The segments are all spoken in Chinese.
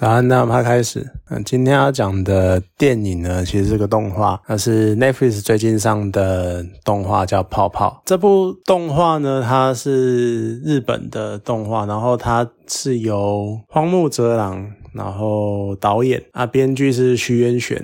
早安，那我们开始。嗯，今天要讲的电影呢，其实是个动画，那是 Netflix 最近上的动画，叫《泡泡》。这部动画呢，它是日本的动画，然后它是由荒木哲郎。然后导演啊，编剧是徐渊玄，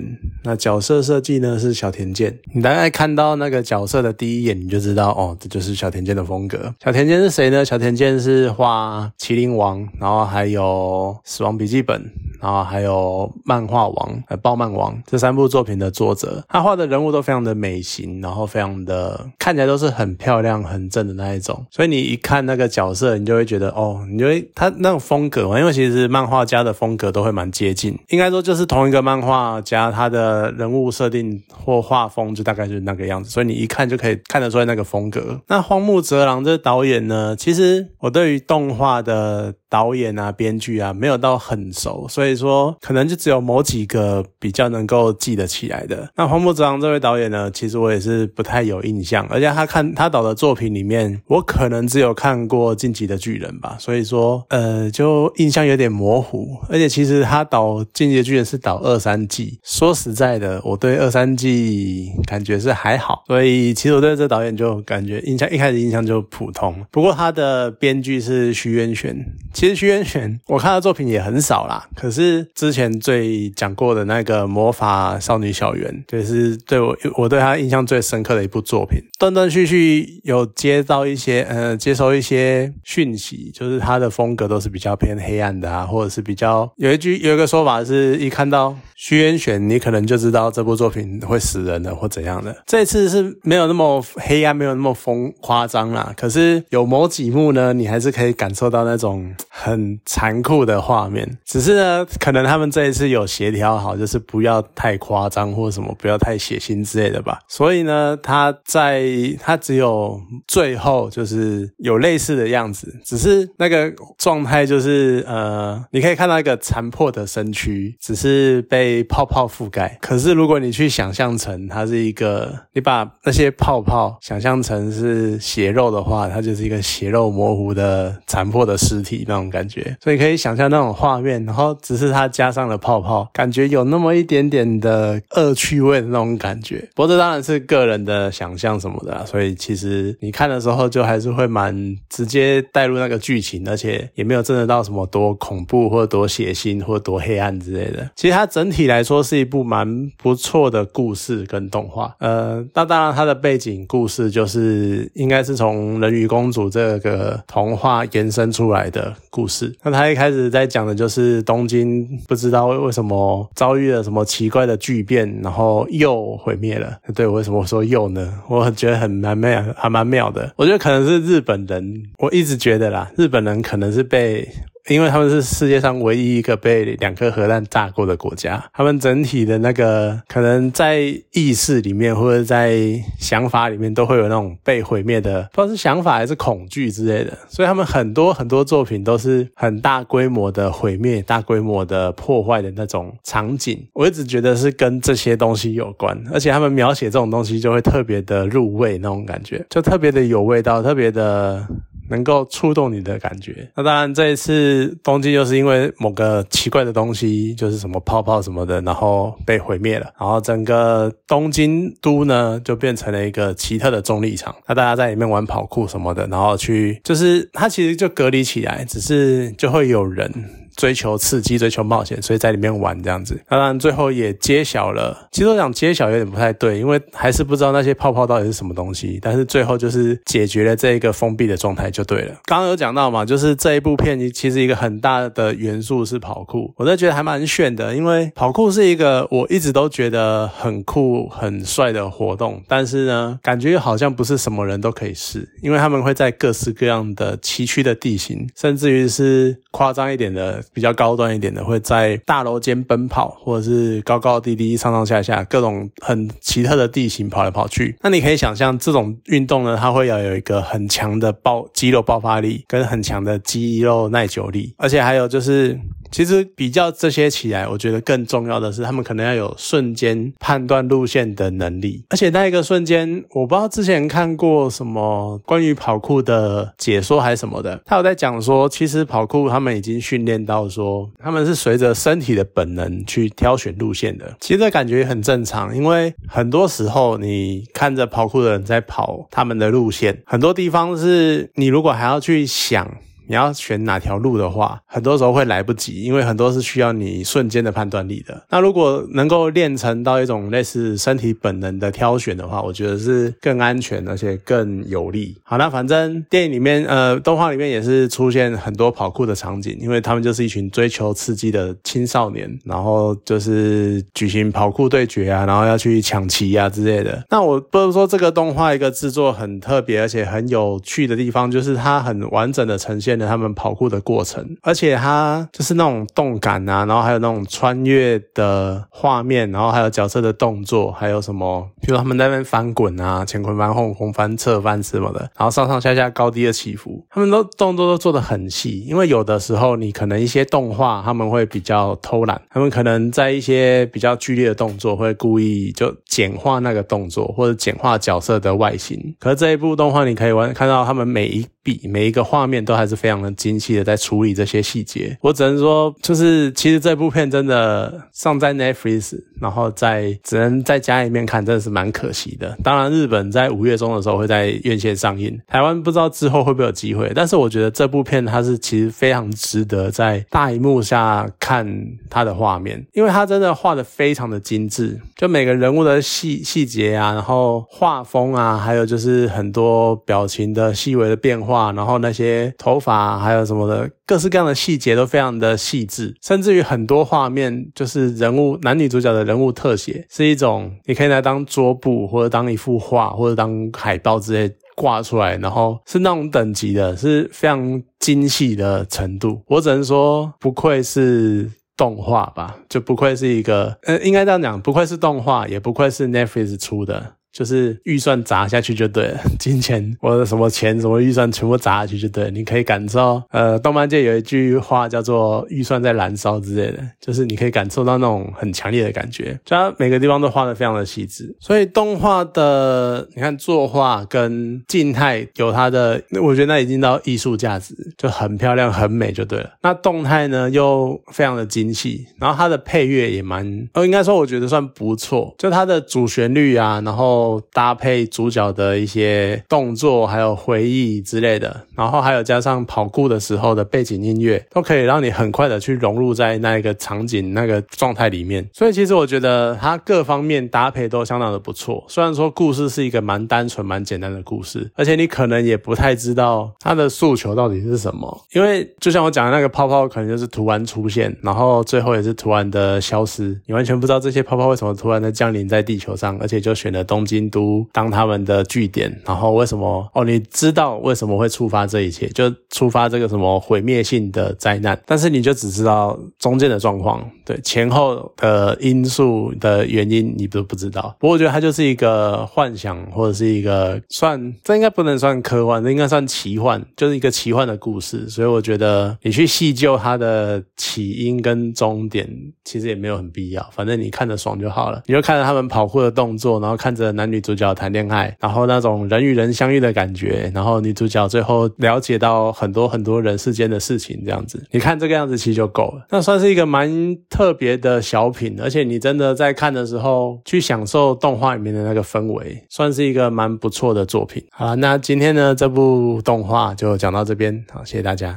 那角色设计呢是小田健。你大概看到那个角色的第一眼，你就知道哦，这就是小田健的风格。小田健是谁呢？小田健是画《麒麟王》，然后还有《死亡笔记本》。然后还有漫画王、呃暴漫王这三部作品的作者，他画的人物都非常的美型，然后非常的看起来都是很漂亮、很正的那一种。所以你一看那个角色，你就会觉得哦，你就会他那种风格嘛，因为其实漫画家的风格都会蛮接近，应该说就是同一个漫画家，他的人物设定或画风就大概就是那个样子，所以你一看就可以看得出来那个风格。那荒木泽郎这导演呢，其实我对于动画的。导演啊，编剧啊，没有到很熟，所以说可能就只有某几个比较能够记得起来的。那黄木哲郎这位导演呢，其实我也是不太有印象，而且他看他导的作品里面，我可能只有看过《晋级的巨人》吧，所以说呃，就印象有点模糊。而且其实他导《晋级的巨人》是导二三季，说实在的，我对二三季感觉是还好，所以其实我对这导演就感觉印象一开始印象就普通。不过他的编剧是徐渊玄。其实徐渊玄，我看的作品也很少啦。可是之前最讲过的那个魔法少女小圆，就是对我我对他印象最深刻的一部作品。断断续续有接到一些呃，接收一些讯息，就是他的风格都是比较偏黑暗的啊，或者是比较有一句有一个说法是，一看到徐渊玄，你可能就知道这部作品会死人的或怎样的。这次是没有那么黑暗，没有那么疯夸张啦。可是有某几幕呢，你还是可以感受到那种。很残酷的画面，只是呢，可能他们这一次有协调好，就是不要太夸张或什么，不要太血腥之类的吧。所以呢，他在他只有最后就是有类似的样子，只是那个状态就是呃，你可以看到一个残破的身躯，只是被泡泡覆盖。可是如果你去想象成它是一个，你把那些泡泡想象成是血肉的话，它就是一个血肉模糊的残破的尸体那种。感感觉，所以可以想象那种画面，然后只是它加上了泡泡，感觉有那么一点点的恶趣味的那种感觉。不过这当然是个人的想象什么的，所以其实你看的时候就还是会蛮直接带入那个剧情，而且也没有真的到什么多恐怖或多血腥或多黑暗之类的。其实它整体来说是一部蛮不错的故事跟动画。呃，那当然它的背景故事就是应该是从人鱼公主这个童话延伸出来的。故是，那他一开始在讲的就是东京不知道为什么遭遇了什么奇怪的巨变，然后又毁灭了。对，为什么说又呢？我觉得很蛮妙，还蛮妙的。我觉得可能是日本人，我一直觉得啦，日本人可能是被。因为他们是世界上唯一一个被两颗核弹炸过的国家，他们整体的那个可能在意识里面或者在想法里面都会有那种被毁灭的，不知道是想法还是恐惧之类的，所以他们很多很多作品都是很大规模的毁灭、大规模的破坏的那种场景。我一直觉得是跟这些东西有关，而且他们描写这种东西就会特别的入味那种感觉，就特别的有味道，特别的。能够触动你的感觉。那当然，这一次东京就是因为某个奇怪的东西，就是什么泡泡什么的，然后被毁灭了。然后整个东京都呢，就变成了一个奇特的重力场。那大家在里面玩跑酷什么的，然后去就是它其实就隔离起来，只是就会有人。追求刺激，追求冒险，所以在里面玩这样子。当然，最后也揭晓了。其实我想揭晓有点不太对，因为还是不知道那些泡泡到底是什么东西。但是最后就是解决了这一个封闭的状态就对了。刚刚有讲到嘛，就是这一部片其实一个很大的元素是跑酷，我都觉得还蛮炫的。因为跑酷是一个我一直都觉得很酷、很帅的活动，但是呢，感觉又好像不是什么人都可以试，因为他们会在各式各样的崎岖的地形，甚至于是夸张一点的。比较高端一点的，会在大楼间奔跑，或者是高高低低、上上下下，各种很奇特的地形跑来跑去。那你可以想象，这种运动呢，它会要有一个很强的爆肌肉爆发力，跟很强的肌肉耐久力，而且还有就是其实比较这些起来，我觉得更重要的是，他们可能要有瞬间判断路线的能力。而且那一个瞬间，我不知道之前看过什么关于跑酷的解说还是什么的，他有在讲说，其实跑酷他们已经训练到说，他们是随着身体的本能去挑选路线的。其实这感觉也很正常，因为很多时候你看着跑酷的人在跑他们的路线，很多地方是你如果还要去想。你要选哪条路的话，很多时候会来不及，因为很多是需要你瞬间的判断力的。那如果能够练成到一种类似身体本能的挑选的话，我觉得是更安全而且更有利。好，那反正电影里面，呃，动画里面也是出现很多跑酷的场景，因为他们就是一群追求刺激的青少年，然后就是举行跑酷对决啊，然后要去抢旗啊之类的。那我不是说这个动画一个制作很特别而且很有趣的地方，就是它很完整的呈现。他们跑酷的过程，而且它就是那种动感啊，然后还有那种穿越的画面，然后还有角色的动作，还有什么，比如他们在那边翻滚啊，乾坤翻、后空翻、侧翻什么的，然后上上下下高低的起伏，他们都动作都做得很细。因为有的时候你可能一些动画他们会比较偷懒，他们可能在一些比较剧烈的动作会故意就简化那个动作，或者简化角色的外形。可是这一部动画你可以完看到他们每一笔每一个画面都还是非。常的精细的在处理这些细节，我只能说，就是其实这部片真的上在 Netflix，然后在只能在家里面看，真的是蛮可惜的。当然，日本在五月中的时候会在院线上映，台湾不知道之后会不会有机会。但是我觉得这部片它是其实非常值得在大荧幕下看它的画面，因为它真的画的非常的精致，就每个人物的细细节啊，然后画风啊，还有就是很多表情的细微的变化，啊然后那些头发。还有什么的，各式各样的细节都非常的细致，甚至于很多画面就是人物男女主角的人物特写，是一种你可以来当桌布，或者当一幅画，或者当海报之类挂出来，然后是那种等级的，是非常精细的程度。我只能说，不愧是动画吧，就不愧是一个，呃，应该这样讲，不愧是动画，也不愧是 Netflix 出的。就是预算砸下去就对了，金钱或者什么钱什么预算全部砸下去就对了，你可以感受，呃，动漫界有一句话叫做“预算在燃烧”之类的，就是你可以感受到那种很强烈的感觉，就它每个地方都画的非常的细致，所以动画的你看作画跟静态有它的，我觉得那已经到艺术价值，就很漂亮很美就对了。那动态呢又非常的精细，然后它的配乐也蛮，哦，应该说我觉得算不错，就它的主旋律啊，然后。搭配主角的一些动作，还有回忆之类的，然后还有加上跑酷的时候的背景音乐，都可以让你很快的去融入在那一个场景、那个状态里面。所以其实我觉得它各方面搭配都相当的不错。虽然说故事是一个蛮单纯、蛮简单的故事，而且你可能也不太知道它的诉求到底是什么，因为就像我讲的那个泡泡，可能就是突然出现，然后最后也是突然的消失，你完全不知道这些泡泡为什么突然的降临在地球上，而且就选了东京。都当他们的据点，然后为什么？哦，你知道为什么会触发这一切？就触发这个什么毁灭性的灾难？但是你就只知道中间的状况，对前后的因素的原因你都不知道。不过我觉得它就是一个幻想，或者是一个算这应该不能算科幻，这应该算奇幻，就是一个奇幻的故事。所以我觉得你去细究它的起因跟终点，其实也没有很必要。反正你看着爽就好了，你就看着他们跑酷的动作，然后看着男。女主角谈恋爱，然后那种人与人相遇的感觉，然后女主角最后了解到很多很多人世间的事情，这样子，你看这个样子其实就够了。那算是一个蛮特别的小品，而且你真的在看的时候去享受动画里面的那个氛围，算是一个蛮不错的作品。好，那今天呢这部动画就讲到这边，好，谢谢大家。